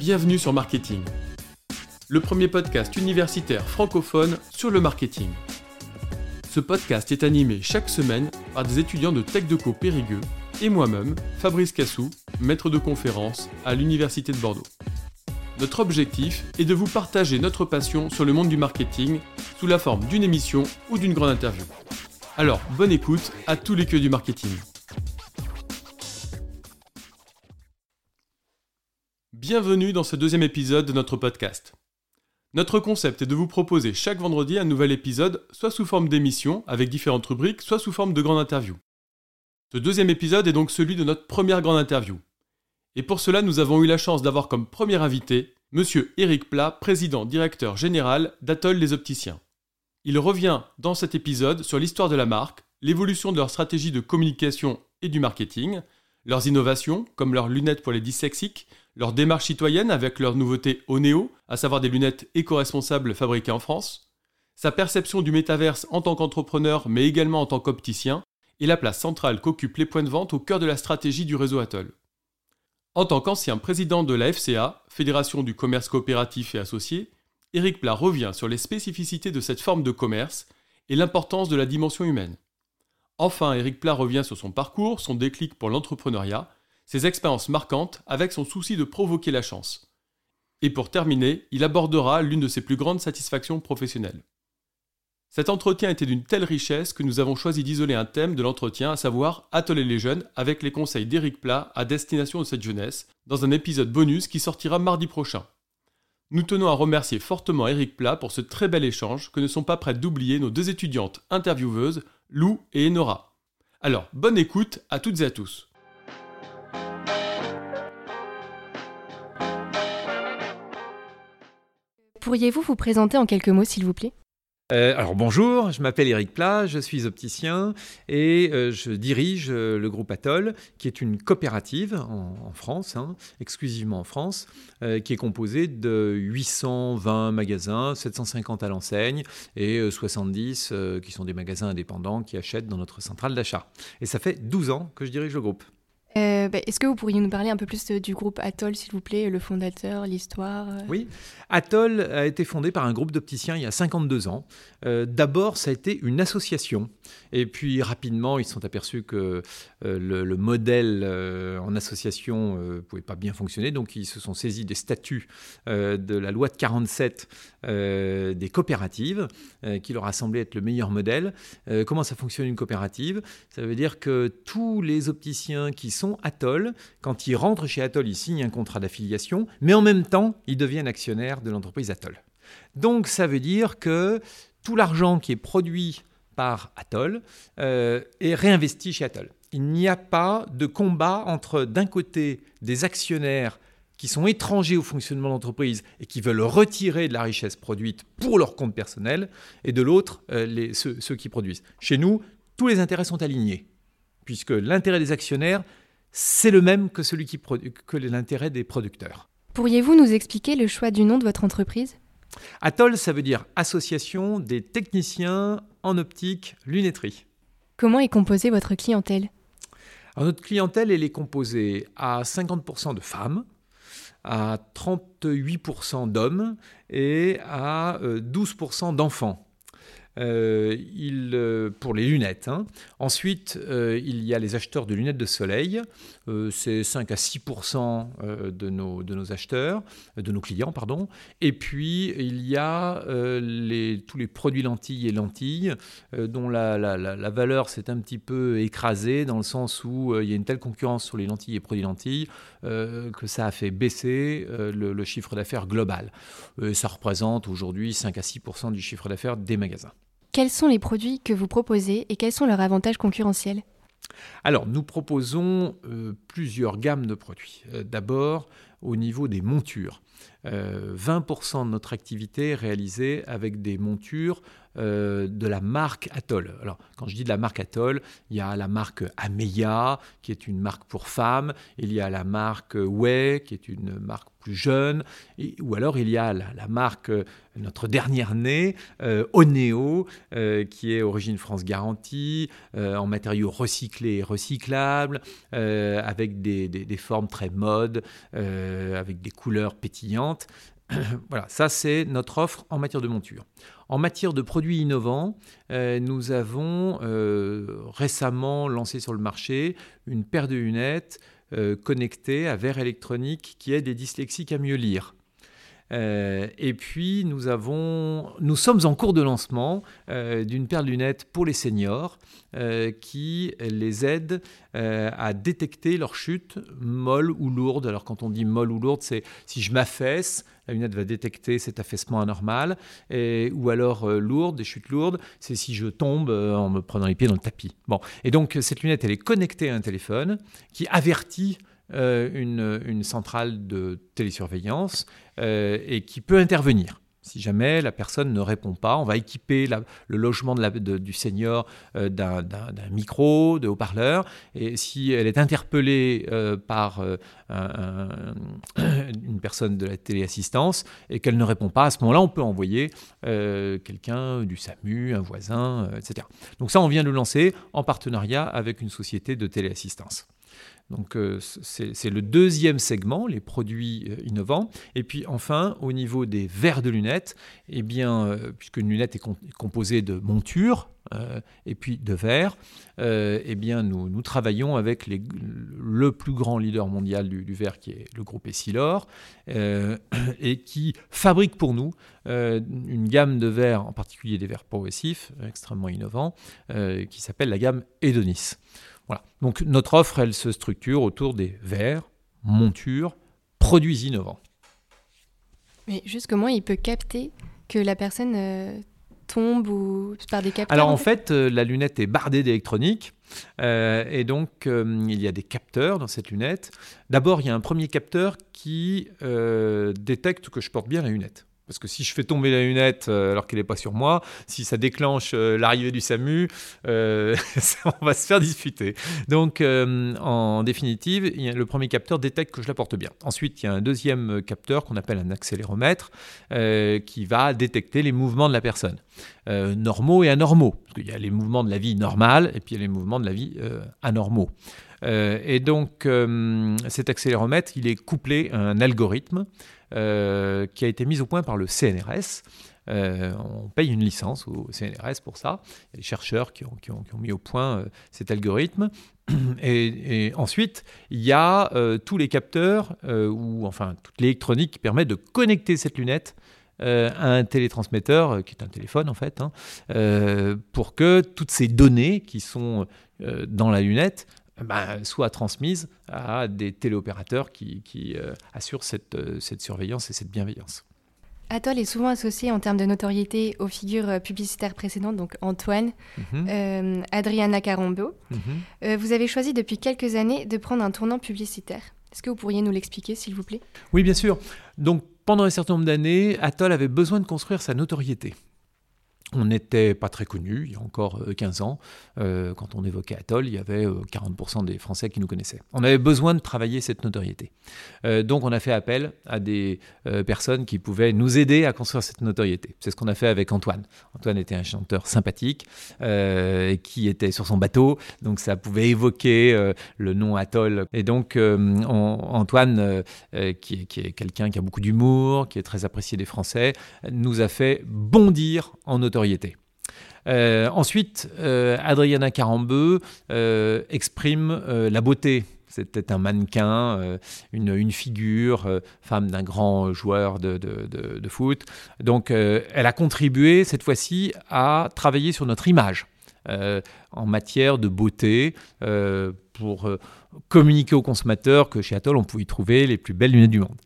Bienvenue sur Marketing, le premier podcast universitaire francophone sur le marketing. Ce podcast est animé chaque semaine par des étudiants de Tech Co Périgueux et moi-même, Fabrice Cassou, maître de conférence à l'Université de Bordeaux. Notre objectif est de vous partager notre passion sur le monde du marketing sous la forme d'une émission ou d'une grande interview. Alors, bonne écoute à tous les queues du marketing. Bienvenue dans ce deuxième épisode de notre podcast. Notre concept est de vous proposer chaque vendredi un nouvel épisode, soit sous forme d'émission avec différentes rubriques, soit sous forme de grande interview. Ce deuxième épisode est donc celui de notre première grande interview. Et pour cela, nous avons eu la chance d'avoir comme premier invité Monsieur Eric Plat, président directeur général d'Atoll les Opticiens. Il revient dans cet épisode sur l'histoire de la marque, l'évolution de leur stratégie de communication et du marketing, leurs innovations, comme leurs lunettes pour les dyslexiques, leur démarche citoyenne avec leur nouveauté Oneo, à savoir des lunettes éco-responsables fabriquées en France, sa perception du métaverse en tant qu'entrepreneur mais également en tant qu'opticien, et la place centrale qu'occupent les points de vente au cœur de la stratégie du réseau Atoll. En tant qu'ancien président de la FCA, Fédération du commerce coopératif et associé, Éric Plat revient sur les spécificités de cette forme de commerce et l'importance de la dimension humaine. Enfin, Éric Plat revient sur son parcours, son déclic pour l'entrepreneuriat, ses expériences marquantes avec son souci de provoquer la chance. Et pour terminer, il abordera l'une de ses plus grandes satisfactions professionnelles. Cet entretien était d'une telle richesse que nous avons choisi d'isoler un thème de l'entretien, à savoir Atelier les jeunes, avec les conseils d'Éric Plat à destination de cette jeunesse, dans un épisode bonus qui sortira mardi prochain. Nous tenons à remercier fortement Éric Plat pour ce très bel échange que ne sont pas prêtes d'oublier nos deux étudiantes intervieweuses, Lou et Enora. Alors, bonne écoute à toutes et à tous. Pourriez-vous vous présenter en quelques mots, s'il vous plaît? Euh, alors bonjour, je m'appelle Eric Plat, je suis opticien et euh, je dirige euh, le groupe Atoll, qui est une coopérative en, France, hein, exclusivement en France, qui est composée de 820 magasins, 750 à l'enseigne et 70 qui sont des magasins indépendants qui achètent dans notre centrale d'achat. Et ça fait 12 ans que je dirige le groupe. Euh, bah, est-ce que vous pourriez nous parler un peu plus du groupe Atoll, s'il vous plaît, le fondateur, l'histoire euh Oui, Atoll a été fondé par un groupe d'opticiens il y a 52 ans. Euh, d'abord, ça a été une association. Et puis rapidement, ils se sont aperçus que le, modèle en association ne pouvait pas bien fonctionner. Donc ils se sont saisis des statuts de la loi de 47 des coopératives, qui leur a semblé être le meilleur modèle. comment ça fonctionne une coopérative? Ça veut dire que tous les opticiens qui Atoll. Quand ils rentrent chez Atoll, ils signent un contrat d'affiliation, mais en même temps, ils deviennent actionnaires de l'entreprise Atoll. Donc ça veut dire que tout l'argent qui est produit par Atoll euh, est réinvesti chez Atoll. Il n'y a pas de combat entre, d'un côté, des actionnaires qui sont étrangers au fonctionnement de l'entreprise et qui veulent retirer de la richesse produite pour leur compte personnel, et de l'autre, euh, ceux qui produisent. Chez nous, tous les intérêts sont alignés, puisque l'intérêt des actionnaires, c'est le même que, celui qui que l'intérêt des producteurs. Pourriez-vous nous expliquer le choix du nom de votre entreprise? Atoll, ça veut dire Association des techniciens en optique lunetterie. Comment est composée votre clientèle? Notre clientèle, elle est composée à 50% de femmes, à 38% d'hommes et à 12% euh, d'enfants. Euh, il, euh, pour les lunettes. Hein. Ensuite, euh, il y a les acheteurs de lunettes de soleil. c'est 5 à 6 de nos, de nos acheteurs, de nos clients, pardon. Et puis, il y a tous les produits lentilles et lentilles, dont la, la, la, valeur s'est un petit peu écrasée, dans le sens où il y a une telle concurrence sur les lentilles et produits lentilles que ça a fait baisser le chiffre d'affaires global. ça représente aujourd'hui 5 à 6 du chiffre d'affaires des magasins. Quels sont les produits que vous proposez et quels sont leurs avantages concurrentiels? Alors, nous proposons euh, plusieurs gammes de produits. Euh, d'abord, au niveau des montures. 20% euh, de notre activité est réalisée avec des montures euh, de la marque Atoll. Alors, quand je dis de la marque Atoll, il y a la marque Ameya, qui est une marque pour femmes, il y a la marque Way, qui est une marque plus jeune, ou alors il y a la, marque, euh, notre dernière née, euh, Oneo, qui est origine France garantie, en matériaux recyclés et recyclables, avec des, des, formes très mode, avec des couleurs pétillantes. voilà, ça c'est notre offre en matière de monture. En matière de produits innovants, nous avons récemment lancé sur le marché une paire de lunettes connectées à verre électronique qui aide des dyslexiques à mieux lire. Euh, et puis, nous, avons, nous sommes en cours de lancement euh, d'une paire de lunettes pour les seniors euh, qui les aide à détecter leur chute molle ou lourde. Alors, quand on dit molle ou lourde, c'est si je m'affaisse, la lunette va détecter cet affaissement anormal. Ou alors lourde, des chutes lourdes, c'est si je tombe en me prenant les pieds dans le tapis. Bon. Et donc, cette lunette, elle est connectée à un téléphone qui avertit euh, une, centrale de télésurveillance euh, et qui peut intervenir. Si jamais la personne ne répond pas, on va équiper le logement du senior euh, d'un micro, de haut-parleur. Et si elle est interpellée par une personne de la téléassistance et qu'elle ne répond pas, à ce moment-là, on peut envoyer quelqu'un du SAMU, un voisin, etc. Donc ça, on vient de lancer en partenariat avec une société de téléassistance. Donc euh, c'est le deuxième segment, les produits euh, innovants. Et puis enfin, au niveau des verres de lunettes, eh bien, euh, puisque une lunette est, composée de montures et puis de verres, eh bien, nous, travaillons avec le plus grand leader mondial du, verre, qui est le groupe Essilor, et qui fabrique pour nous une gamme de verres, en particulier des verres progressifs, extrêmement innovants, qui s'appelle la gamme Edonis. Donc notre offre, elle se structure autour des verres, montures, produits innovants. Mais juste comment il peut capter que la personne euh, tombe ou par des capteurs Alors en fait, euh, la lunette est bardée d'électronique. Euh, et donc, il y a des capteurs dans cette lunette. D'abord, il y a un premier capteur qui détecte que je porte bien la lunette. Parce que si je fais tomber la lunette euh, alors qu'elle n'est pas sur moi, si ça déclenche euh, l'arrivée du SAMU, euh, on va se faire disputer. Donc, en définitive, le premier capteur détecte que je la porte bien. Ensuite, il y a un deuxième capteur qu'on appelle un accéléromètre qui va détecter les mouvements de la personne, normaux et anormaux. Parce qu'il y a les mouvements de la vie normale et puis il y a les mouvements de la vie anormaux. et donc, cet accéléromètre, il est couplé à un algorithme euh, qui a été mise au point par le CNRS. Euh, on paye une licence au CNRS pour ça. Il y a des chercheurs qui ont, mis au point euh, cet algorithme. Et, ensuite, il y a tous les capteurs, ou enfin toute l'électronique qui permet de connecter cette lunette à un télétransmetteur, qui est un téléphone en fait, hein, pour que toutes ces données qui sont dans la lunette bah, soit transmise à des téléopérateurs qui, euh, assurent euh, cette, surveillance et cette bienveillance. Atoll est souvent associé en termes de notoriété aux figures euh, publicitaires précédentes, donc Antoine, mhm. Adriana Carambeau. Mhm. vous avez choisi depuis quelques années de prendre un tournant publicitaire. Est-ce que vous pourriez nous l'expliquer, s'il vous plaît? Oui, bien sûr. Donc, pendant un certain nombre d'années, Atoll avait besoin de construire sa notoriété. On n'était pas très connu il y a encore 15 euh, ans. Euh, quand on évoquait Atoll, il y avait 40% euh, des Français qui nous connaissaient. On avait besoin de travailler cette notoriété. donc on a fait appel à des personnes qui pouvaient nous aider à construire cette notoriété. C'est ce qu'on a fait avec Antoine. Antoine était un chanteur sympathique qui était sur son bateau, donc ça pouvait évoquer le nom Atoll. Et donc Antoine, qui, qui est quelqu'un qui a beaucoup d'humour, qui est très apprécié des Français, nous a fait bondir en notoriété euh, ensuite, euh, Adriana Carambeu euh, exprime la beauté. C'était un mannequin, une, figure, femme d'un grand joueur de, de foot. Donc, elle a contribué cette fois-ci à travailler sur notre image en matière de beauté pour communiquer aux consommateurs que chez Atoll, on pouvait y trouver les plus belles lunettes du monde.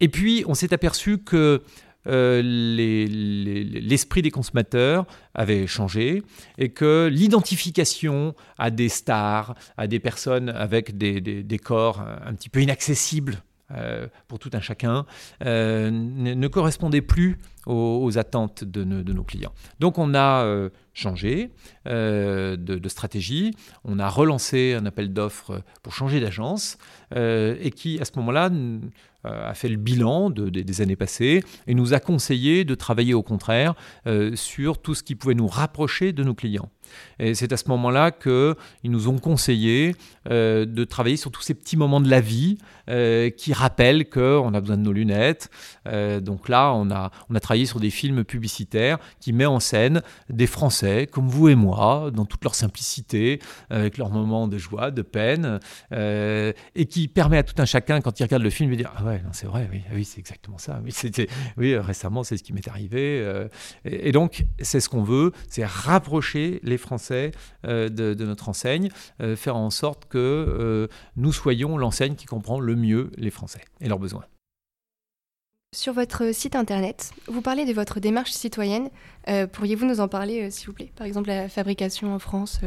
Et puis, on s'est aperçu que euh, l'esprit des consommateurs avait changé et que l'identification à des stars, à des personnes avec des, corps un petit peu inaccessibles euh, pour tout un chacun, euh, ne, correspondait plus aux, attentes de, nos clients. Donc on a changé de, stratégie. On a relancé un appel d'offres pour changer d'agence et qui, à ce moment-là, a fait le bilan des années passées et nous a conseillé de travailler au contraire sur tout ce qui pouvait nous rapprocher de nos clients. Et c'est à ce moment-là qu'ils nous ont conseillé euh, de travailler sur tous ces petits moments de la vie euh, qui rappellent qu'on a besoin de nos lunettes. Euh, donc là, on a, on a travaillé sur des films publicitaires qui mettent en scène des Français comme vous et moi, dans toute leur simplicité, avec leurs moments de joie, de peine, et qui permet à tout un chacun, quand il regarde le film, de dire Ah ouais, c'est vrai, oui, oui c'est exactement ça. Oui, récemment, c'est ce qui m'est arrivé. Et, et donc, c'est ce qu'on veut, c'est rapprocher les Français euh, de, notre enseigne, euh, faire en sorte que euh, nous soyons l'enseigne qui comprend le mieux les Français et leurs besoins. Sur votre site internet, vous parlez de votre démarche citoyenne. Pourriez-vous nous en parler, s'il vous plaît? Par exemple, la fabrication en France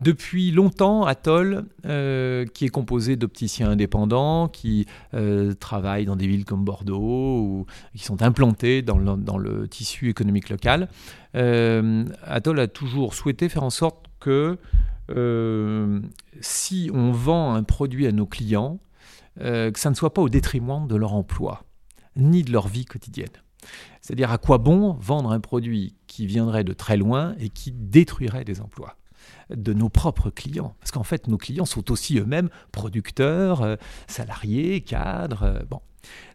depuis longtemps, Atoll, euh, qui est composé d'opticiens indépendants qui euh, travaillent dans des villes comme Bordeaux ou qui sont implantés dans le, tissu économique local, euh, Atoll a toujours souhaité faire en sorte que si on vend un produit à nos clients, que ça ne soit pas au détriment de leur emploi ni de leur vie quotidienne. C'est-à-dire à quoi bon vendre un produit qui viendrait de très loin et qui détruirait des emplois? De nos propres clients. Parce qu'en fait, nos clients sont aussi eux-mêmes producteurs, euh, salariés, cadres. Euh, bon.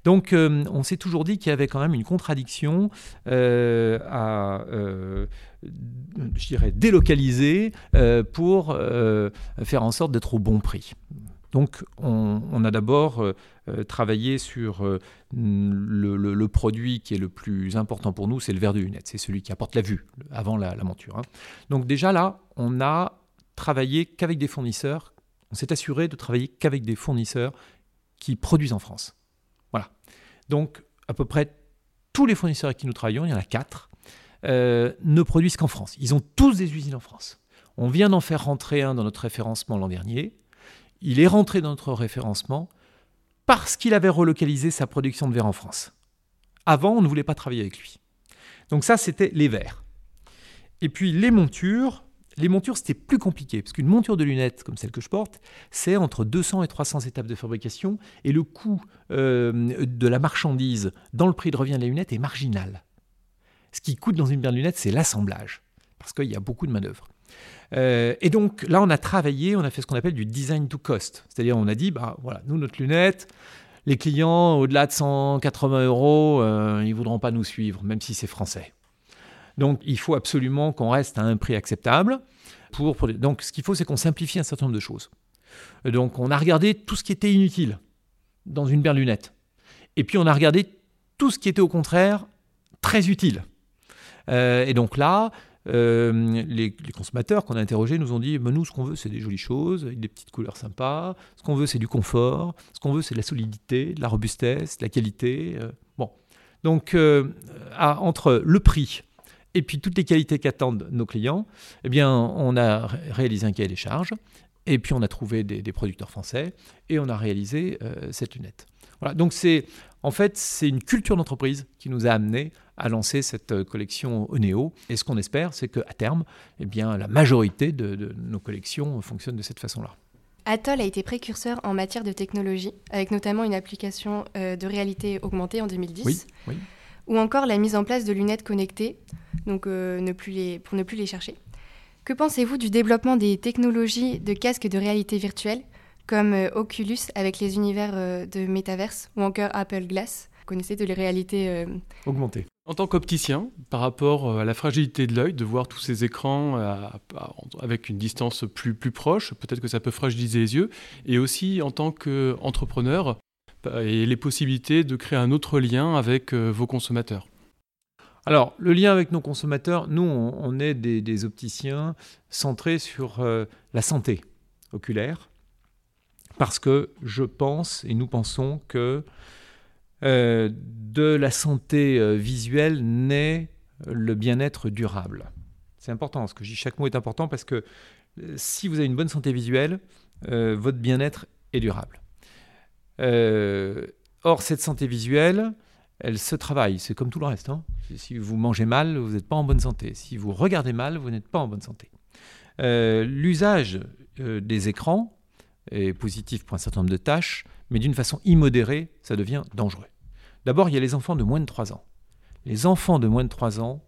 Donc, euh, on s'est toujours dit qu'il y avait quand même une contradiction à, je dirais, délocaliser pour faire en sorte d'être au bon prix. Donc on, a d'abord euh, euh, travaillé sur euh, le, produit qui est le plus important pour nous, c'est le verre de lunettes, c'est celui qui apporte la vue avant la, monture. Hein. Donc déjà là, on a travaillé qu'avec des fournisseurs, on s'est assuré de travailler qu'avec des fournisseurs qui produisent en France. Voilà. Donc à peu près tous les fournisseurs avec qui nous travaillons, il y en a quatre, ne produisent qu'en France. Ils ont tous des usines en France. On vient d'en faire rentrer un dans notre référencement l'an dernier il est rentré dans notre référencement parce qu'il avait relocalisé sa production de verre en France. Avant, on ne voulait pas travailler avec lui. Donc ça, c'était les verres. Et puis les montures, les montures, c'était plus compliqué, parce qu'une monture de lunettes comme celle que je porte, c'est entre 200 et 300 étapes de fabrication, et le coût euh, de la marchandise dans le prix de revient des lunettes est marginal. Ce qui coûte dans une paire de lunettes, c'est l'assemblage, parce qu'il y a beaucoup de manœuvres. Euh, et donc là, on a travaillé, on a fait ce qu'on appelle du design to cost. C'est-à-dire, on a dit, bah voilà, nous, notre lunette, les clients au-delà de 180 euros, euh, ils ne voudront pas nous suivre, même si c'est français. Donc, il faut absolument qu'on reste à un prix acceptable. Pour, Donc, ce qu'il faut, c'est qu'on simplifie un certain nombre de choses. Donc, on a regardé tout ce qui était inutile dans une paire de lunettes. Et puis, on a regardé tout ce qui était au contraire très utile. Euh, et donc là, euh, les, consommateurs qu'on a interrogés nous ont dit nous, ce qu'on veut, c'est des jolies choses, des petites couleurs sympas. Ce qu'on veut, c'est du confort. Ce qu'on veut, c'est de la solidité, de la robustesse, de la qualité. Euh, bon. Donc, euh, entre le prix et puis toutes les qualités qu'attendent nos clients, eh bien, on a réalisé un cahier des charges. Et puis, on a trouvé des, producteurs français et on a réalisé cette lunette. Voilà. Donc, c'est en fait, c'est une culture d'entreprise qui nous a amené à lancer cette euh, collection Oneo. Et ce qu'on espère, c'est qu'à terme, eh bien, la majorité de, nos collections fonctionnent de cette façon-là. Atoll a été précurseur en matière de technologie, avec notamment une application euh, de réalité augmentée en 2010, ou encore la mise en place de lunettes connectées, donc euh, ne plus les, pour ne plus les chercher. Que pensez-vous du développement des technologies de casques de réalité virtuelle comme euh, Oculus avec les univers euh, de Metaverse ou encore Apple Glass? Vous connaissez de les réalités euh, augmentées. En tant qu'opticien, par rapport à la fragilité de l'œil, de voir tous ces écrans avec une distance plus, proche, peut-être que ça peut fragiliser les yeux, et aussi en tant qu'entrepreneur, et les possibilités de créer un autre lien avec vos consommateurs. Alors, le lien avec nos consommateurs, nous, on, est des, opticiens centrés sur la santé oculaire, parce que je pense et nous pensons que euh, de la santé euh, visuelle naît le bien-être durable. C'est important, ce que je chaque mot est important parce que euh, si vous avez une bonne santé visuelle, votre bien-être est durable. or, cette santé visuelle, elle se travaille. C'est comme tout le reste. Hein. Si vous mangez mal, vous n'êtes pas en bonne santé. Si vous regardez mal, vous n'êtes pas en bonne santé. Euh, l'usage euh, des écrans est positif pour un certain nombre de tâches, mais d'une façon immodérée, ça devient dangereux. D'abord, il y a les enfants de moins de 3 ans. Les enfants de moins de 3 ans,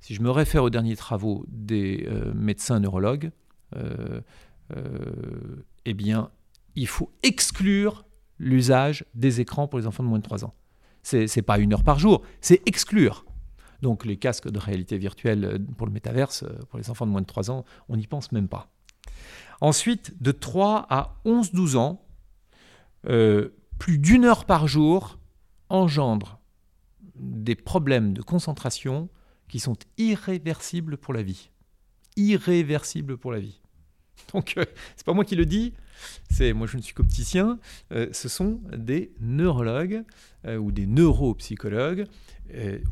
si je me réfère aux derniers travaux des euh, médecins neurologues, eh bien, il faut exclure l'usage des écrans pour les enfants de moins de 3 ans. C'est n'est pas une heure par jour, c'est exclure. Donc les casques de réalité virtuelle euh, pour le métaverse, euh, pour les enfants de moins de 3 ans, on n'y pense même pas. Ensuite, de 3 à 11-12 ans, euh, plus d'une heure par jour engendre des problèmes de concentration qui sont irréversibles pour la vie. Irréversibles pour la vie. Donc, euh, c'est pas moi qui le dis, c'est moi je ne suis qu'opticien, euh, ce sont des neurologues euh, ou des neuropsychologues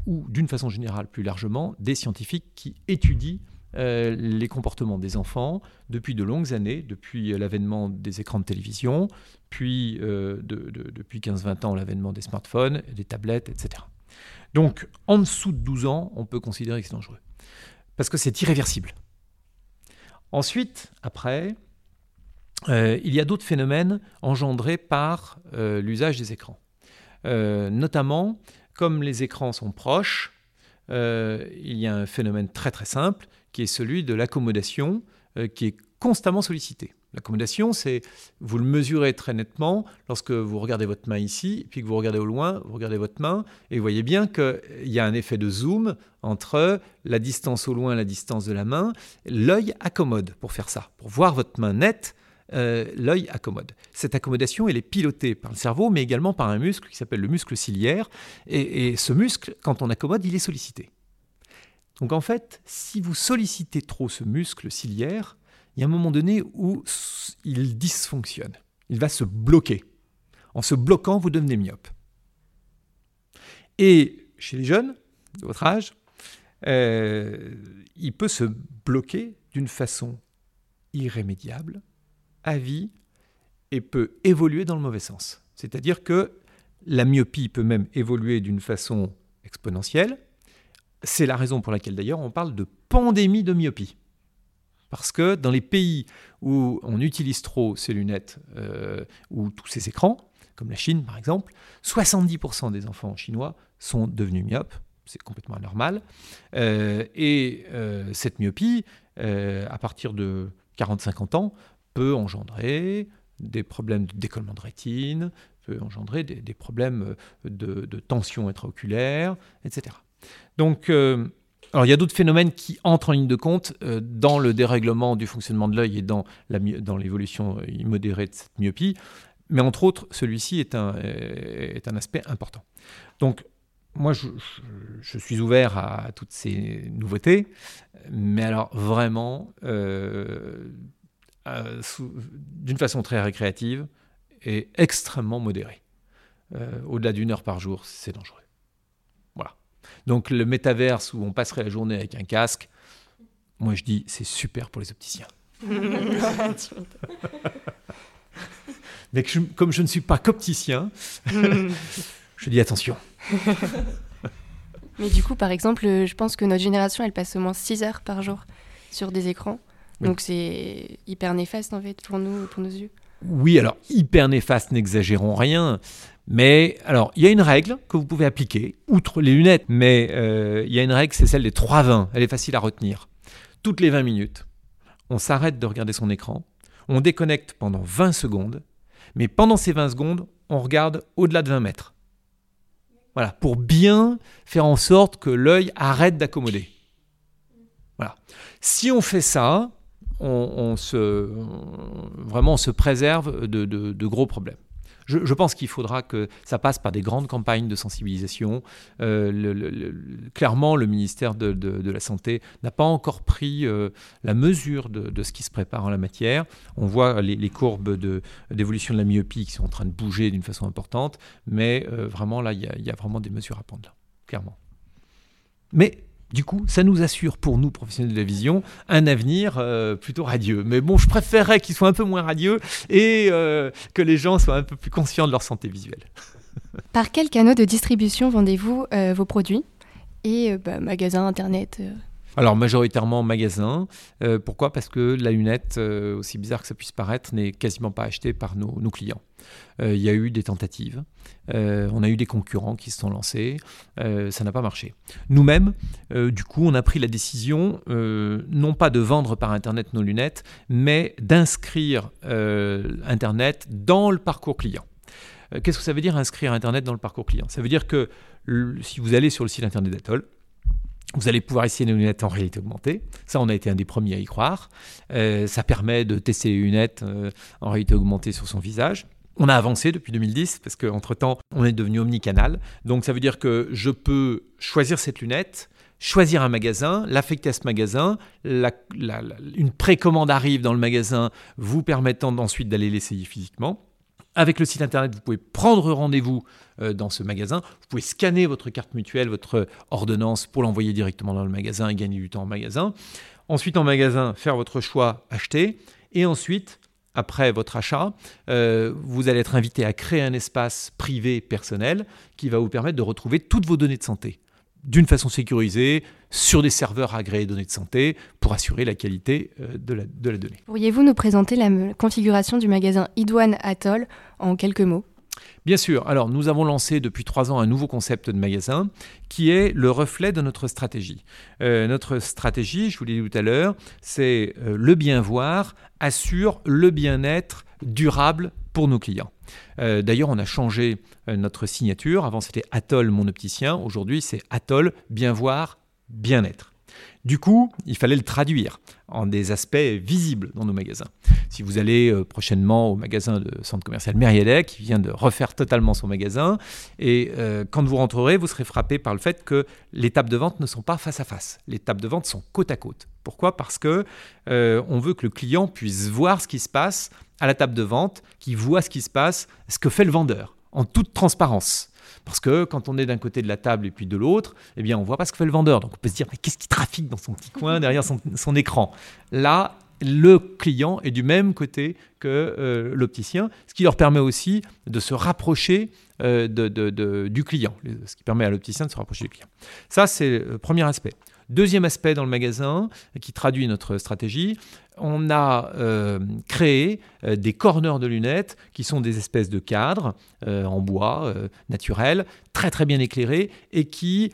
ou d'une façon générale plus largement des scientifiques qui étudient les comportements des enfants depuis de longues années, depuis l'avènement des écrans de télévision, puis depuis 15-20 ans l'avènement des smartphones, des tablettes, etc. Donc en dessous de 12 ans, on peut considérer que c'est dangereux. Parce que c'est irréversible. Ensuite, après, euh, il y a d'autres phénomènes engendrés par euh, l'usage des écrans. Euh, notamment, comme les écrans sont proches, il y a un phénomène très très simple qui est celui de l'accommodation qui est constamment sollicité. L'accommodation, c'est, vous le mesurez très nettement lorsque vous regardez votre main ici, puis que vous regardez au loin, vous regardez votre main, et vous voyez bien qu'il y a un effet de zoom entre la distance au loin et la distance de la main. L'œil accommode pour faire ça. Pour voir votre main nette, euh, l'œil accommode. Cette accommodation, elle est pilotée par le cerveau, mais également par un muscle qui s'appelle le muscle ciliaire. et ce muscle, quand on accommode, il est sollicité. Donc en fait, si vous sollicitez trop ce muscle ciliaire, il y a un moment donné où il dysfonctionne. Il va se bloquer. En se bloquant, vous devenez myope. Et chez les jeunes de votre âge, euh, il peut se bloquer d'une façon irrémédiable, à vie, et peut évoluer dans le mauvais sens. C'est-à-dire que la myopie peut même évoluer d'une façon exponentielle. C'est la raison pour laquelle d'ailleurs on parle de pandémie de myopie. Parce que dans les pays où on utilise trop ces lunettes euh, ou tous ces écrans, comme la Chine par exemple, 70% des enfants chinois sont devenus myopes. C'est complètement anormal. Euh, et euh, cette myopie, à partir de 40-50 ans, peut engendrer des problèmes de décollement de rétine, peut engendrer des, problèmes de, de, tension intraoculaire, etc. Donc, alors il y a d'autres phénomènes qui entrent en ligne de compte euh, dans le dérèglement du fonctionnement de l'œil et dans, l'évolution immodérée de cette myopie, mais entre autres, celui-ci est un, aspect important. Donc moi, je, suis ouvert à toutes ces nouveautés, mais alors vraiment, euh, euh, d'une façon très récréative et extrêmement modérée. Au-delà d'une heure par jour, c'est dangereux. Donc le métaverse où on passerait la journée avec un casque, moi je dis c'est super pour les opticiens. Mais comme je ne suis pas qu'opticien, je dis attention. Mais du coup, par exemple, je pense que notre génération, elle passe au moins 6 heures par jour sur des écrans. Donc c'est hyper néfaste en fait pour nous, pour nos yeux. Oui, alors hyper néfaste, n'exagérons rien. Mais alors, il y a une règle que vous pouvez appliquer, outre les lunettes, mais euh, il y a une règle, c'est celle des 3-20. Elle est facile à retenir. Toutes les 20 minutes, on s'arrête de regarder son écran, on déconnecte pendant 20 secondes, mais pendant ces 20 secondes, on regarde au-delà de 20 mètres. Voilà, pour bien faire en sorte que l'œil arrête d'accommoder. Voilà. Si on fait ça, on, se, vraiment on se préserve de gros problèmes je, pense qu'il faudra que ça passe par des grandes campagnes de sensibilisation. Euh, clairement, le ministère de, la Santé n'a pas encore pris euh, la mesure de, ce qui se prépare en la matière. On voit les, courbes d'évolution de, la myopie qui sont en train de bouger d'une façon importante, mais euh, vraiment là, il y, a vraiment des mesures à prendre, là, clairement. Mais du coup, ça nous assure pour nous, professionnels de la vision, un avenir euh, plutôt radieux. Mais bon, je préférerais qu'il soit un peu moins radieux et euh, que les gens soient un peu plus conscients de leur santé visuelle. Par quel canaux de distribution vendez-vous vos produits? Et bah, magasin, internet alors majoritairement magasin. pourquoi? Parce que la lunette, aussi bizarre que ça puisse paraître, n'est quasiment pas achetée par nos clients. Euh, il y a eu des tentatives, euh, on a eu des concurrents qui se sont lancés, euh, ça n'a pas marché. Nous-mêmes, du coup, on a pris la décision non pas de vendre par Internet nos lunettes, mais d'inscrire Internet dans le parcours client. Qu'est-ce que ça veut dire inscrire Internet dans le parcours client? Ça veut dire que si vous allez sur le site Internet d'Atoll, vous allez pouvoir essayer les lunettes en réalité augmentée. Ça, on a été un des premiers à y croire. ça permet de tester les lunettes en réalité augmentée sur son visage. On a avancé depuis 2010 parce qu'entre-temps, on est devenu omnicanal. Donc ça veut dire que je peux choisir cette lunette, choisir un magasin, l'affecter à ce magasin, une précommande arrive dans le magasin vous permettant ensuite d'aller l'essayer physiquement. Avec le site internet, vous pouvez prendre rendez-vous euh, dans ce magasin. Vous pouvez scanner votre carte mutuelle, votre ordonnance pour l'envoyer directement dans le magasin et gagner du temps en magasin. Ensuite, en magasin, faire votre choix, acheter. Et ensuite, après votre achat, euh, vous allez être invité à créer un espace privé personnel qui va vous permettre de retrouver toutes vos données de santé d'une façon sécurisée sur des serveurs agréés données de santé pour assurer la qualité euh, de la, de la donnée. Pourriez-vous nous présenter la configuration du magasin Idouane Atoll en quelques mots? Bien sûr. Alors, nous avons lancé depuis trois ans un nouveau concept de magasin qui est le reflet de notre stratégie. Euh, notre stratégie, je vous l'ai dit tout à l'heure, c'est euh, le bien voir assure le bien-être durable pour nos clients. Euh, d'ailleurs, on a changé notre signature. Avant, c'était Atoll, mon opticien. Aujourd'hui, c'est Atoll, bien voir, bien-être. Du coup, il fallait le traduire en des aspects visibles dans nos magasins. Si vous allez euh, prochainement au magasin de centre commercial Mériadec, qui vient de refaire totalement son magasin, et euh, quand vous rentrerez, vous serez frappé par le fait que les tables de vente ne sont pas face à face. Les tables de vente sont côte à côte. Pourquoi? Parce que euh, on veut que le client puisse voir ce qui se passe à la table de vente, qu'il voit ce qui se passe, ce que fait le vendeur, en toute transparence. Parce que quand on est d'un côté de la table et puis de l'autre, eh bien, on voit pas ce que fait le vendeur. Donc on peut se dire, mais qu'est-ce qui trafique dans son petit coin derrière son, écran? Là, le client est du même côté que euh, l'opticien, ce qui leur permet aussi de se rapprocher euh, du client, ce qui permet à l'opticien de se rapprocher du client. Ça, c'est le premier aspect. Deuxième aspect dans le magasin qui traduit notre stratégie, on a euh, créé euh, des corners de lunettes qui sont des espèces de cadres euh, en bois naturel, très très bien éclairés et qui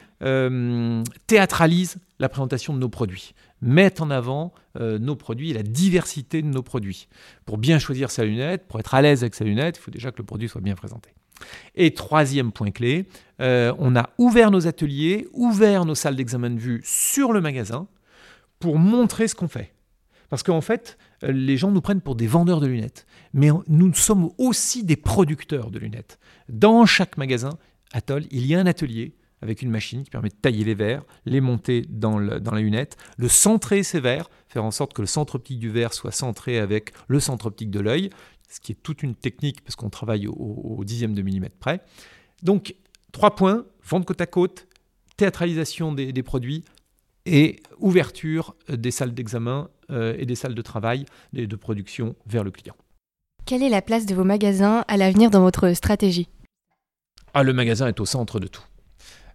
théâtralisent la présentation de nos produits mettent en avant nos produits et la diversité de nos produits. Pour bien choisir sa lunette, pour être à l'aise avec sa lunette, il faut déjà que le produit soit bien présenté. Et troisième point clé, euh, on a ouvert nos ateliers, ouvert nos salles d'examen de vue sur le magasin pour montrer ce qu'on fait. Parce qu'en fait, euh, les gens nous prennent pour des vendeurs de lunettes, mais nous sommes aussi des producteurs de lunettes. Dans chaque magasin, Atoll, il y a un atelier avec une machine qui permet de tailler les verres, les monter dans, dans la lunette, le centrer ces verres, faire en sorte que le centre optique du verre soit centré avec le centre optique de l'œil, ce qui est toute une technique parce qu'on travaille au, dixième de millimètre près. Donc, trois points, vente côte à côte, théâtralisation des, produits et ouverture des salles d'examen euh, et des salles de travail et de production vers le client. Quelle est la place de vos magasins à l'avenir dans votre stratégie? Ah, Le magasin est au centre de tout.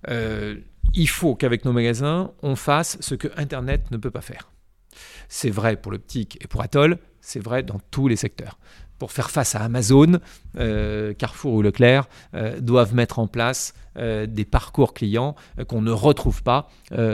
Euh, il faut qu'avec nos magasins, on fasse ce que Internet ne peut pas faire. C'est vrai pour l'optique et pour Atoll, c'est vrai dans tous les secteurs pour faire face à Amazon, euh, Carrefour ou Leclerc euh, doivent mettre en place euh, des parcours clients qu'on ne retrouve pas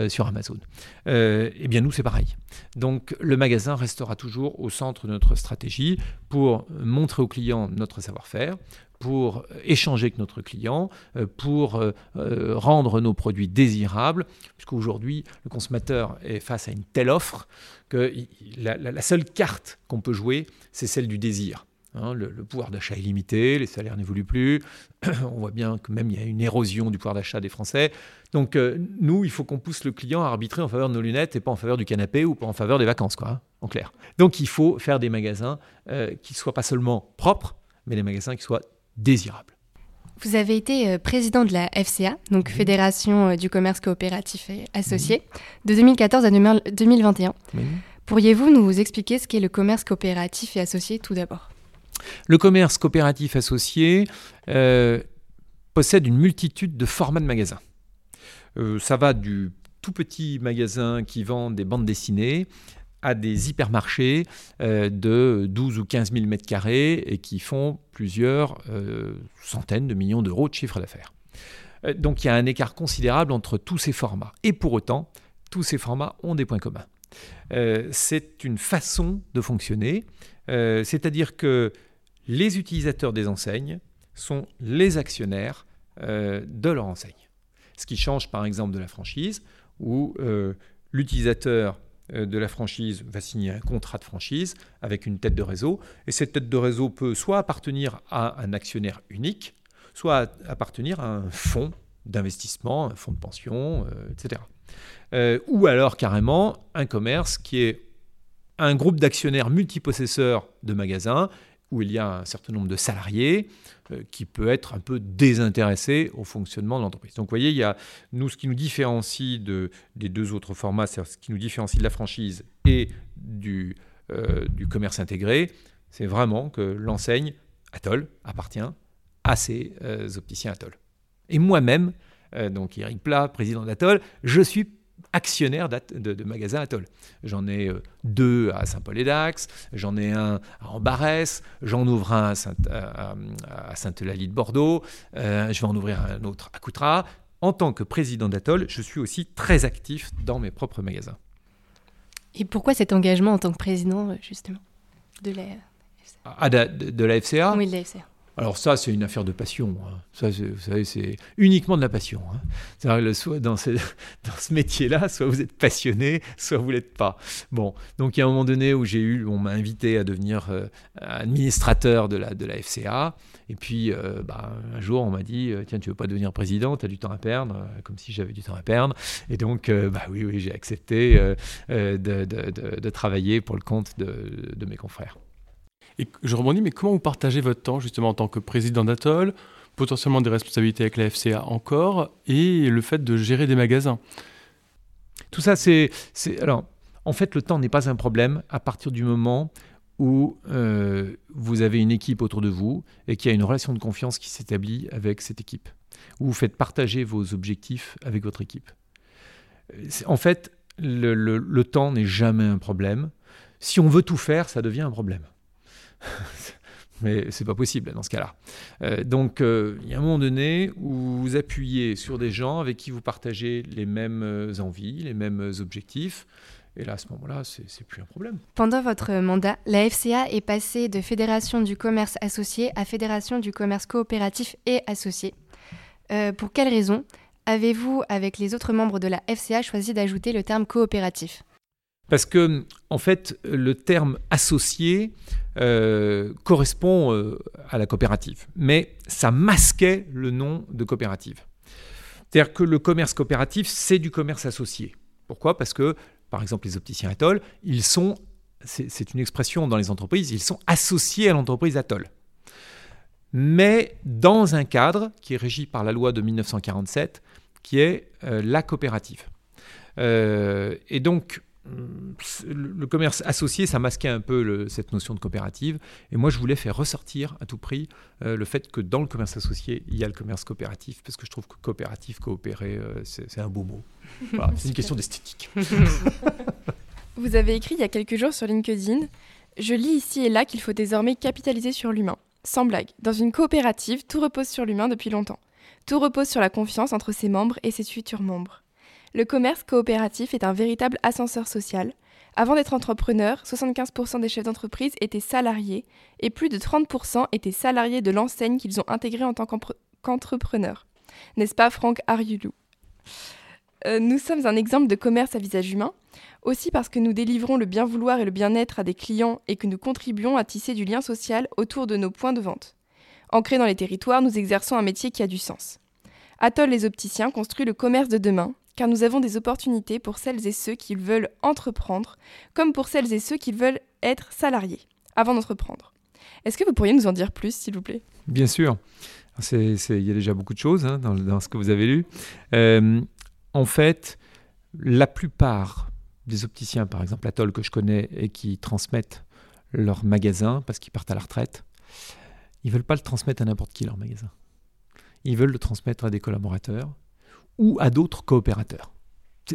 sur Amazon. eh bien nous, c'est pareil. Donc le magasin restera toujours au centre de notre stratégie pour montrer aux clients notre savoir-faire, pour échanger avec notre client, pour rendre nos produits désirables, puisqu'aujourd'hui, le consommateur est face à une telle offre que la seule carte qu'on peut jouer, c'est celle du désir. Hein, le, pouvoir d'achat est limité, les salaires n'évoluent plus. On voit bien que même il y a une érosion du pouvoir d'achat des Français. Donc euh, nous, il faut qu'on pousse le client à arbitrer en faveur de nos lunettes et pas en faveur du canapé ou pas en faveur des vacances, quoi, hein, en clair. Donc il faut faire des magasins euh, qui ne soient pas seulement propres, mais des magasins qui soient désirables. Vous avez été euh, président de la FCA, donc Fédération du commerce coopératif et associé, de 2014 à 2021. Pourriez-vous nous expliquer ce qu'est le commerce coopératif et associé tout d'abord? Le commerce coopératif associé, euh, possèdent une multitude de formats de magasins. Euh, ça va du tout petit magasin qui vend des bandes dessinées à des hypermarchés euh, de 12 ou 15 000 mètres carrés et qui font plusieurs centaines de millions d'euros de chiffre d'affaires. donc il y a un écart considérable entre tous ces formats. Et pour autant, tous ces formats ont des points communs. c'est une façon de fonctionner, c'est-à-dire que les utilisateurs des enseignes sont les actionnaires de leur enseigne. Ce qui change par exemple de la franchise, où euh, l'utilisateur euh, de la franchise va signer un contrat de franchise avec une tête de réseau, et cette tête de réseau peut soit appartenir à un actionnaire unique, soit appartenir à un fonds d'investissement, un fonds de pension, euh, etc. ou alors carrément un commerce qui est un groupe d'actionnaires multipossesseurs de magasins où il y a un certain nombre de salariés euh, qui peut être un peu désintéressé au fonctionnement de l'entreprise. Donc vous voyez, il y a nous ce qui nous différencie de, des deux autres formats, c'est ce qui nous différencie de la franchise et du, euh, commerce intégré, c'est vraiment que l'enseigne Atoll appartient à ces euh, opticiens Atoll. Et moi-même, donc Eric Plat, président d'Atoll, je suis actionnaire de, de, magasins Atoll. J'en ai euh, deux à Saint-Paul-et-Dax, j'en ai un à Ambarès, j'en ouvre un à Sainte-Eulalie de Bordeaux, euh, je vais en ouvrir un autre à Coutras. En tant que président d'Atoll, je suis aussi très actif dans mes propres magasins. Et pourquoi cet engagement en tant que président, justement, de la FCA ah, de, de, la FCA Oui, de la FCA. Alors ça, c'est une affaire de passion. Hein. Ça, vous savez, c'est uniquement de la passion. Hein. Soit dans ce, métier-là, soit vous êtes passionné, soit vous l'êtes pas. Bon, donc il y a un moment donné où j'ai eu, on m'a invité à devenir euh, administrateur de la, de FCA. Et puis, euh, bah, un jour, on m'a dit, euh, tiens, tu veux pas devenir président, tu as du temps à perdre, comme si j'avais du temps à perdre. Et donc, bah oui, oui, j'ai accepté de, de, de, travailler pour le compte de mes confrères. Et je rebondis, mais comment vous partagez votre temps justement en tant que président d'Atoll, potentiellement des responsabilités avec la FCA encore, et le fait de gérer des magasins? Tout ça, c'est... Alors, en fait, le temps n'est pas un problème à partir du moment où euh, vous avez une équipe autour de vous et qu'il y a une relation de confiance qui s'établit avec cette équipe, où vous faites partager vos objectifs avec votre équipe. En fait, le, le temps n'est jamais un problème. Si on veut tout faire, ça devient un problème. Mais c'est pas possible dans ce cas-là. Euh, donc, euh, il y a un moment donné où vous appuyez sur des gens avec qui vous partagez les mêmes euh, envies, les mêmes objectifs. Et là, à ce moment-là, c'est plus un problème. Pendant votre mandat, la FCA est passée de Fédération du commerce associé à Fédération du commerce coopératif et associé. pour quelles raisons avez-vous, avec les autres membres de la FCA, choisi d'ajouter le terme coopératif? Parce que, en fait, le terme associé euh, correspond euh, à la coopérative, mais ça masquait le nom de coopérative. C'est-à-dire que le commerce coopératif, c'est du commerce associé. Pourquoi? Parce que, par exemple, les opticiens Atoll, ils sont, c'est une expression dans les entreprises, ils sont associés à l'entreprise Atoll. Mais dans un cadre qui est régi par la loi de 1947, qui est euh, la coopérative. et donc, le commerce associé, ça masquait un peu cette notion de coopérative. Et moi, je voulais faire ressortir à tout prix euh, le fait que dans le commerce associé, il y a le commerce coopératif, parce que je trouve que coopératif, coopérer, euh, c'est un beau mot. c'est une question d'esthétique. Vous avez écrit il y a quelques jours sur LinkedIn Je lis ici et là qu'il faut désormais capitaliser sur l'humain. Sans blague, dans une coopérative, tout repose sur l'humain depuis longtemps. Tout repose sur la confiance entre ses membres et ses futurs membres. Le commerce coopératif est un véritable ascenseur social. Avant d'être entrepreneur, 75% des chefs d'entreprise étaient salariés et plus de 30% étaient salariés de l'enseigne qu'ils ont intégrée en tant qu'entrepreneurs. N'est-ce pas Franck Ariulou euh, Nous sommes un exemple de commerce à visage humain, aussi parce que nous délivrons le bien vouloir et le bien-être à des clients et que nous contribuons à tisser du lien social autour de nos points de vente. Ancrés dans les territoires, nous exerçons un métier qui a du sens. Atoll les opticiens construit le commerce de demain car nous avons des opportunités pour celles et ceux qui veulent entreprendre, comme pour celles et ceux qui veulent être salariés avant d'entreprendre. Est-ce que vous pourriez nous en dire plus, s'il vous plaît? Bien sûr. Il y a déjà beaucoup de choses hein, dans, ce que vous avez lu. Euh, en fait, la plupart des opticiens, par exemple Atoll que je connais et qui transmettent leur magasin parce qu'ils partent à la retraite, ils ne veulent pas le transmettre à n'importe qui leur magasin. ils veulent le transmettre à des collaborateurs ou à d'autres coopérateurs.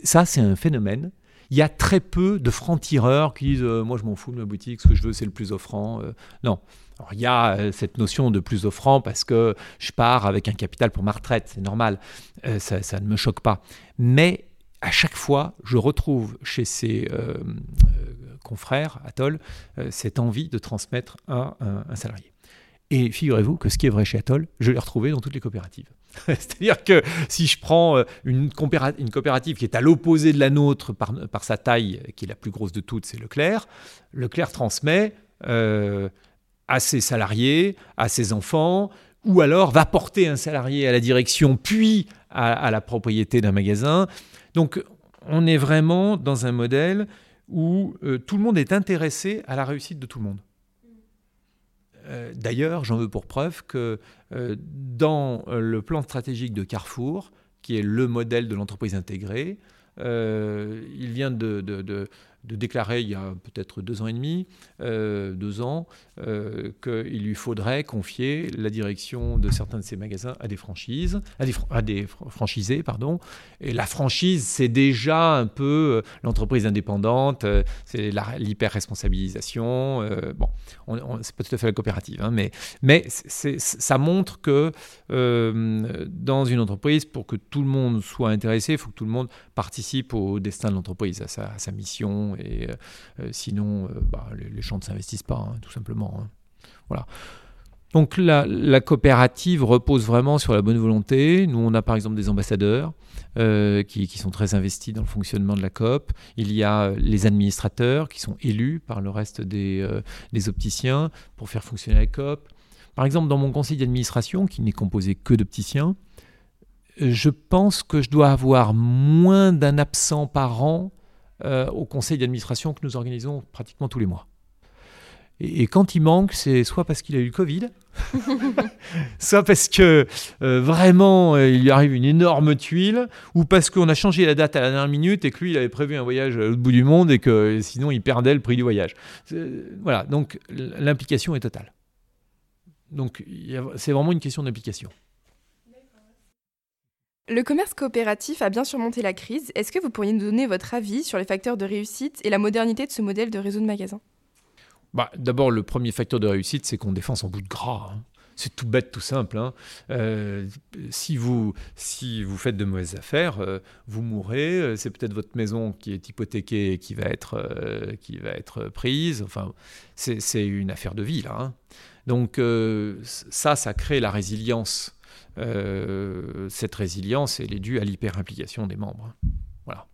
Ça, c'est un phénomène. Il y a très peu de francs-tireurs qui disent euh, Moi, je m'en fous de ma boutique, ce que je veux, c'est le plus offrant. Euh, non. il y a euh, cette notion de plus offrant parce que je pars avec un capital pour ma retraite, c'est normal. Ça, ça, ne me choque pas. Mais à chaque fois, je retrouve chez ces confrères, Atoll, cette envie de transmettre à un salarié. Et figurez-vous que ce qui est vrai chez Atoll, je l'ai retrouvé dans toutes les coopératives. C'est-à-dire que si je prends euh, une, coopérative qui est à l'opposé de la nôtre par, par, sa taille, qui est la plus grosse de toutes, c'est Leclerc, Leclerc transmet euh, à ses salariés, à ses enfants, ou alors va porter un salarié à la direction, puis à, la propriété d'un magasin. Donc on est vraiment dans un modèle où euh, tout le monde est intéressé à la réussite de tout le monde. Euh, d'ailleurs, j'en veux pour preuve que euh, dans euh, le plan stratégique de Carrefour, qui est le modèle de l'entreprise intégrée, il vient de, de déclarer il y a peut-être deux ans et demi, euh, deux ans, euh, qu'il lui faudrait confier la direction de certains de ces magasins à des franchises, à des, franchisés, pardon. Et la franchise, c'est déjà un peu euh, l'entreprise indépendante, c'est l'hyper-responsabilisation. bon, c'est pas tout à fait la coopérative, hein, mais, mais ça montre que dans une entreprise, pour que tout le monde soit intéressé, il faut que tout le monde participe au destin de l'entreprise, à sa mission et euh, euh, sinon, euh, bah, les, gens ne s'investissent pas, hein, tout simplement. Hein. Voilà. Donc la, coopérative repose vraiment sur la bonne volonté. Nous, on a par exemple des ambassadeurs qui, sont très investis dans le fonctionnement de la COP. Il y a les administrateurs qui sont élus par le reste des, des opticiens pour faire fonctionner la COP. Par exemple, dans mon conseil d'administration, qui n'est composé que d'opticiens, je pense que je dois avoir moins d'un absent par an euh, au conseil d'administration que nous organisons pratiquement tous les mois. Et, quand il manque, c'est soit parce qu'il a eu le Covid, soit parce que euh, vraiment euh, il lui arrive une énorme tuile, ou parce qu'on a changé la date à la dernière minute et que lui il avait prévu un voyage l'autre bout du monde et que sinon il perdait le prix du voyage. Voilà, donc l'implication est totale. Donc c'est vraiment une question d'implication. Le commerce coopératif a bien surmonté la crise. Est-ce que vous pourriez nous donner votre avis sur les facteurs de réussite et la modernité de ce modèle de réseau de magasins? Bah, D'abord, le premier facteur de réussite, c'est qu'on défend son bout de gras. Hein. C'est tout bête, tout simple. Hein. Euh, si, vous, si vous faites de mauvaises affaires, euh, vous mourrez. Euh, c'est peut-être votre maison qui est hypothéquée et qui va être, prise. Enfin, c'est une affaire de vie, là. Hein. Donc, ça, ça crée la résilience euh, cette résilience, elle est due à l'hyper-implication des membres. Voilà.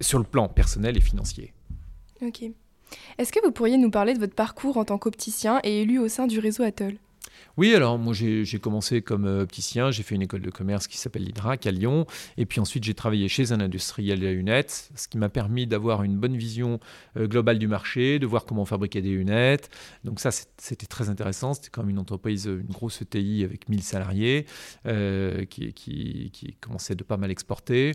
Sur le plan personnel et financier. Ok. Est-ce que vous pourriez nous parler de votre parcours en tant qu'opticien et élu au sein du réseau Atoll? Oui, alors moi j'ai commencé comme euh, opticien, j'ai fait une école de commerce qui s'appelle l'IDRAC à Lyon, et puis ensuite j'ai travaillé chez un industriel des lunettes, ce qui m'a permis d'avoir une bonne vision euh, globale du marché, de voir comment fabriquer des lunettes. Donc ça c'était très intéressant, c'était comme une entreprise, une grosse ETI avec 1000 salariés euh, qui, commençait de pas mal exporter.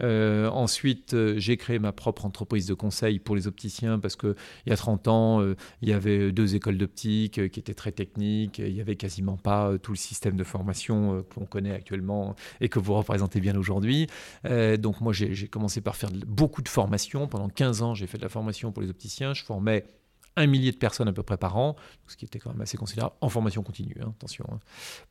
ensuite j'ai créé ma propre entreprise de conseil pour les opticiens parce qu'il y a 30 ans il y avait deux écoles d'optique qui étaient très techniques, il y quasiment pas euh, tout le système de formation euh, qu'on connaît actuellement et que vous représentez bien aujourd'hui. Euh, donc moi, j'ai commencé par faire beaucoup de formations. Pendant 15 ans, j'ai fait de la formation pour les opticiens. Je formais un millier de personnes à peu près par an, ce qui était quand même assez considérable, en formation continue, hein, attention, hein.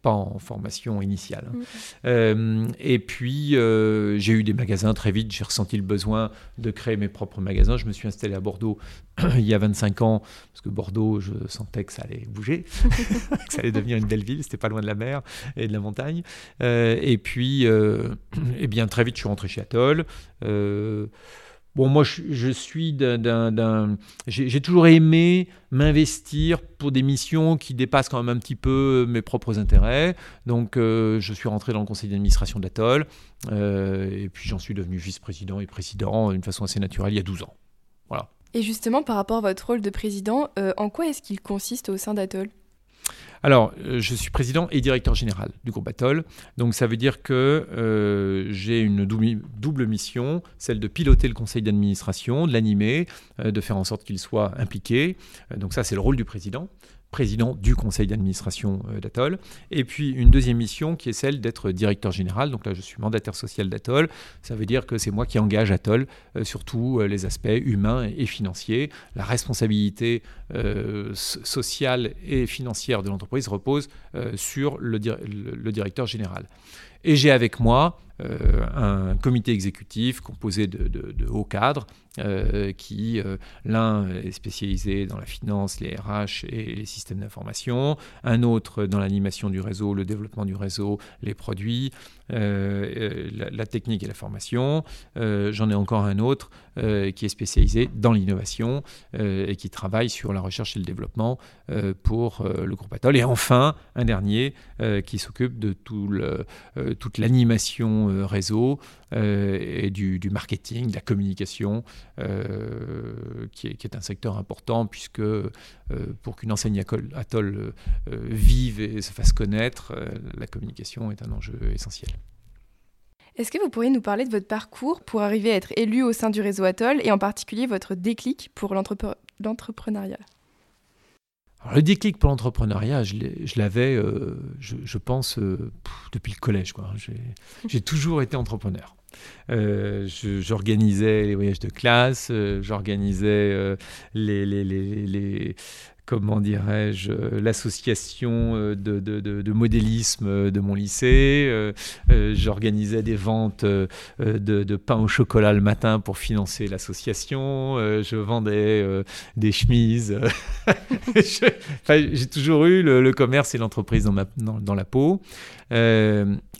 pas en formation initiale. Hein. Euh, et puis, euh, j'ai eu des magasins très vite, j'ai ressenti le besoin de créer mes propres magasins. Je me suis installé à Bordeaux il y a 25 ans, parce que Bordeaux, je sentais que ça allait bouger, que ça allait devenir une belle ville, c'était pas loin de la mer et de la montagne. Euh, et puis, eh bien, très vite, je suis rentré chez Atoll. Bon, moi, je, suis d'un. J'ai toujours aimé m'investir pour des missions qui dépassent quand même un petit peu mes propres intérêts. Donc, euh, je suis rentré dans le conseil d'administration d'Atoll. Euh, et puis, j'en suis devenu vice-président et président d'une façon assez naturelle il y a 12 ans. Voilà. Et justement, par rapport à votre rôle de président, euh, en quoi est-ce qu'il consiste au sein d'Atoll? Alors, euh, je suis président et directeur général du groupe Atoll. Donc, ça veut dire que euh, j'ai une double mission, celle de piloter le conseil d'administration, de l'animer, euh, de faire en sorte qu'il soit impliqué. donc, ça, c'est le rôle du président président du conseil d'administration euh, d'Atoll. Et puis une deuxième mission qui est celle d'être directeur général. Donc là, je suis mandataire social d'Atoll. Ça veut dire que c'est moi qui engage Atoll euh, sur tous euh, les aspects humains et financiers. La responsabilité sociale et financière de l'entreprise repose sur le, directeur général. Et j'ai avec moi un comité exécutif composé de, hauts cadres euh, qui, euh, l'un est spécialisé dans la finance, les RH et les systèmes d'information, un autre dans l'animation du réseau, le développement du réseau, les produits, la, technique et la formation. J'en ai encore un autre qui est spécialisé dans l'innovation et qui travaille sur la recherche et le développement pour le groupe Atoll. Et enfin, un dernier qui s'occupe de toute l'animation euh, réseau euh, et du, marketing, de la communication, euh, qui est, un secteur important puisque pour qu'une enseigne Atoll vive et se fasse connaître, la communication est un enjeu essentiel. Est-ce que vous pourriez nous parler de votre parcours pour arriver à être élu au sein du réseau Atoll et en particulier votre déclic pour l'entrepreneuriat? Le déclic pour l'entrepreneuriat, je l'avais, euh, je, pense, euh, depuis le collège. J'ai toujours été entrepreneur. Euh, j'organisais les voyages de classe, j'organisais les, les, les, comment dirais-je, euh, l'association euh, de, de, modélisme euh, de mon lycée. J'organisais des ventes de, pain au chocolat le matin pour financer l'association. je vendais des chemises. J'ai toujours eu le, commerce et l'entreprise dans, dans, dans, la peau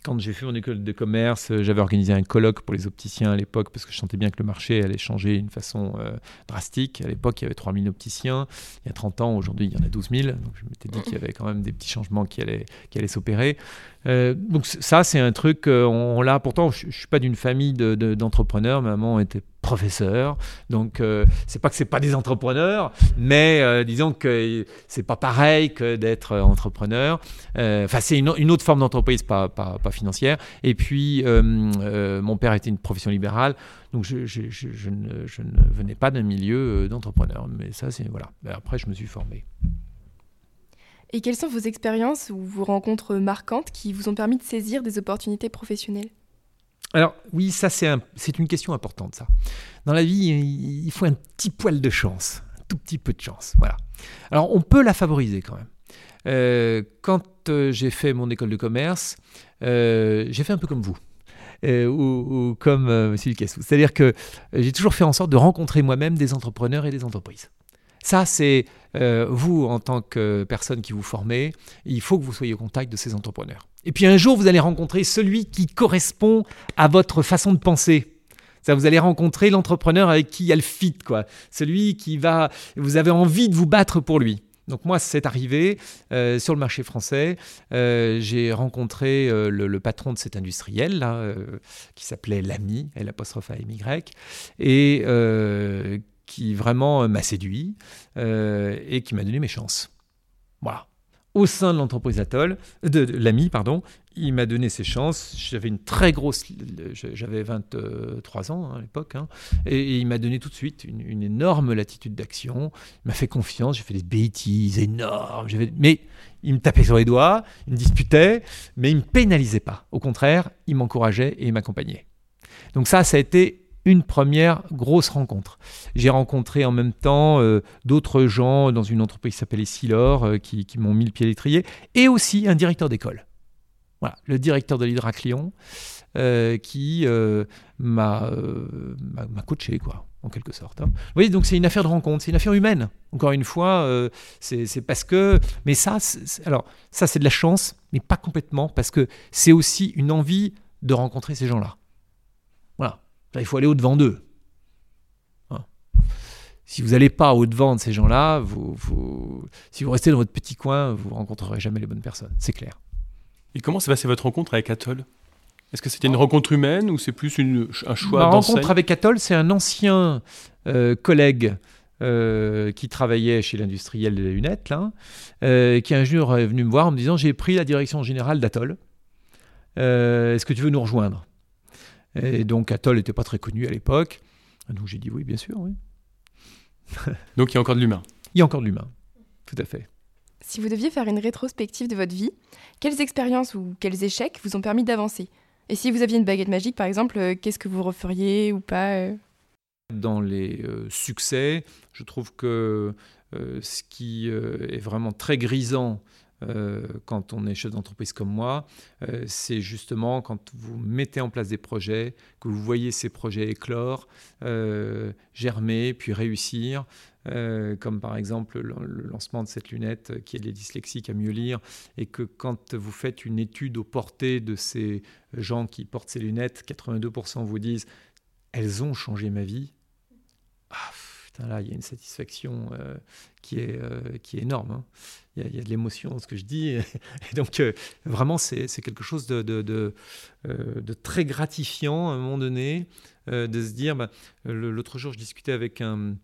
quand j'ai fait mon école de commerce, euh, j'avais organisé un colloque pour les opticiens à l'époque parce que je sentais bien que le marché allait changer d'une façon euh, drastique. À l'époque, il y avait 3000 opticiens. Il y a 30 ans, aujourd'hui, il y en a 12 000. Donc je m'étais dit qu'il y avait quand même des petits changements qui allaient, s'opérer. Euh, donc ça, c'est un truc, on, l'a. Pourtant, je, ne suis pas d'une famille d'entrepreneurs. De, Maman était professeur, donc euh, c'est pas que c'est pas des entrepreneurs, mais euh, disons que c'est pas pareil que d'être entrepreneur. Enfin, c'est une, autre forme d'entreprise, pas, pas, financière. Et puis, mon père était une profession libérale, donc je, ne, ne, venais pas d'un milieu d'entrepreneur. Mais ça, c'est voilà. Après, je me suis formé. Et quelles sont vos expériences ou vos rencontres marquantes qui vous ont permis de saisir des opportunités professionnelles? Alors oui, ça c'est une question importante ça. Dans la vie, il faut un petit poil de chance, un tout petit peu de chance. Voilà. Alors on peut la favoriser quand même. Euh, quand euh, j'ai fait mon école de commerce, euh, j'ai fait un peu comme vous. ou, comme M. Ducassou. C'est-à-dire que j'ai toujours fait en sorte de rencontrer moi-même des entrepreneurs et des entreprises. Ça, c'est euh, vous, en tant que personne qui vous formez, il faut que vous soyez au contact de ces entrepreneurs. Et puis un jour, vous allez rencontrer celui qui correspond à votre façon de penser. Ça, vous allez rencontrer l'entrepreneur avec qui il y a le fit, quoi. Celui qui va, vous avez envie de vous battre pour lui. Donc moi, c'est arrivé euh, sur le marché français. Euh, j'ai rencontré le, patron de cet industriel qui s'appelait Lamy, L apostrophe A M Y, et qui vraiment euh, m'a séduit euh, et qui m'a donné mes chances. Voilà. Au sein de l'entreprise Atoll, de, l'ami, pardon, il m'a donné ses chances. J'avais une très grosse, j'avais 23 ans hein, à l'époque, hein, et, il m'a donné tout de suite une, énorme latitude d'action. Il m'a fait confiance. J'ai fait des bêtises énormes. Mais il me tapait sur les doigts, il me disputait, mais il me pénalisait pas. Au contraire, il m'encourageait et il m'accompagnait. Donc ça, ça a été une première grosse rencontre. J'ai rencontré en même temps euh, d'autres gens dans une entreprise qui s'appelait Silor euh, qui, m'ont mis le pied à l'étrier et aussi un directeur d'école. Voilà, le directeur de l'Hydraclion euh, qui m'a coaché, quoi, en quelque sorte. Hein. Vous voyez, donc c'est une affaire de rencontre, c'est une affaire humaine. Encore une fois, c'est parce que. Mais ça, alors, ça, c'est de la chance, mais pas complètement, parce que c'est aussi une envie de rencontrer ces gens-là. Il faut aller au-devant d'eux. Hein. Si vous n'allez pas au-devant de ces gens-là, vous, si vous restez dans votre petit coin, vous ne rencontrerez jamais les bonnes personnes, c'est clair. Et comment s'est passée votre rencontre avec Atoll? Est-ce que c'était une rencontre humaine ou c'est plus une, un choix Ma rencontre avec Atoll, c'est un ancien euh, collègue euh, qui travaillait chez l'industriel de la lunette, là, euh, qui un jour est venu me voir en me disant J'ai pris la direction générale d'Atoll. Est-ce que tu veux nous rejoindre? Et donc Atoll n'était pas très connu à l'époque. Donc j'ai dit oui, bien sûr, oui. donc il y a encore de l'humain. Il y a encore de l'humain, tout à fait. si vous deviez faire une rétrospective de votre vie, quelles expériences ou quels échecs vous ont permis d'avancer? Et si vous aviez une baguette magique, par exemple, euh, qu'est-ce que vous referiez ou pas euh? Dans les succès, je trouve que ce qui est vraiment très grisant euh, quand on est chef d'entreprise comme moi, euh, c'est justement quand vous mettez en place des projets, que vous voyez ces projets éclore, euh, germer, puis réussir. comme par exemple le, lancement de cette lunette qui aide les dyslexiques à mieux lire, et que quand vous faites une étude aux portées de ces gens qui portent ces lunettes, 82% vous disent elles ont changé ma vie. Ah, là, il y a une satisfaction qui, est, qui est énorme. Hein il y, a de l'émotion dans ce que je dis. Et donc, euh, vraiment, c'est quelque chose euh, de, très gratifiant à un moment donné, euh, de se dire, bah, l'autre jour, je discutais avec un,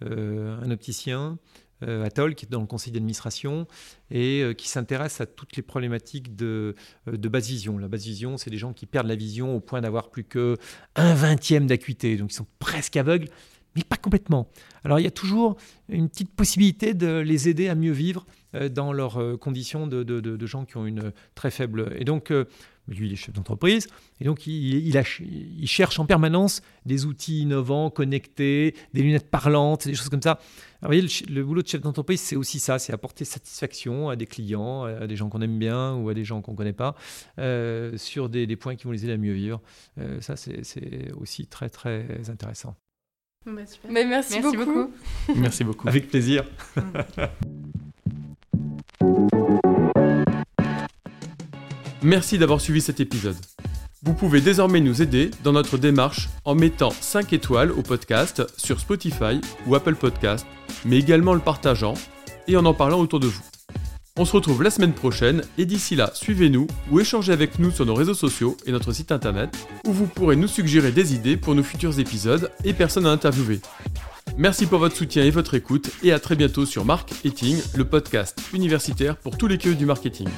un opticien, Atoll, qui est dans le conseil d'administration, et qui s'intéresse à toutes les problématiques de, de basse vision. La basse vision, c'est des gens qui perdent la vision au point d'avoir plus que un vingtième d'acuité, donc ils sont presque aveugles mais pas complètement. Alors il y a toujours une petite possibilité de les aider à mieux vivre euh, dans leurs euh, conditions de, de, gens qui ont une très faible... Et donc, euh, lui, il est chef d'entreprise, et donc il, il, cherche en permanence des outils innovants, connectés, des lunettes parlantes, des choses comme ça. vous voyez, le, boulot de chef d'entreprise, c'est aussi ça, c'est apporter satisfaction à des clients, à des gens qu'on aime bien ou à des gens qu'on ne connaît pas, sur des, points qui vont les aider à mieux vivre. ça, c'est aussi très, très intéressant. Bah, Mais merci, beaucoup. beaucoup. merci beaucoup. Avec plaisir. Merci d'avoir suivi cet épisode. Vous pouvez désormais nous aider dans notre démarche en mettant 5 étoiles au podcast sur Spotify ou Apple Podcast, mais également le partageant et en en parlant autour de vous. On se retrouve la semaine prochaine et d'ici là, suivez-nous ou échangez avec nous sur nos réseaux sociaux et notre site internet où vous pourrez nous suggérer des idées pour nos futurs épisodes et personnes à interviewer. Merci pour votre soutien et votre écoute et à très bientôt sur Marketing, le podcast universitaire pour tous les queues du marketing.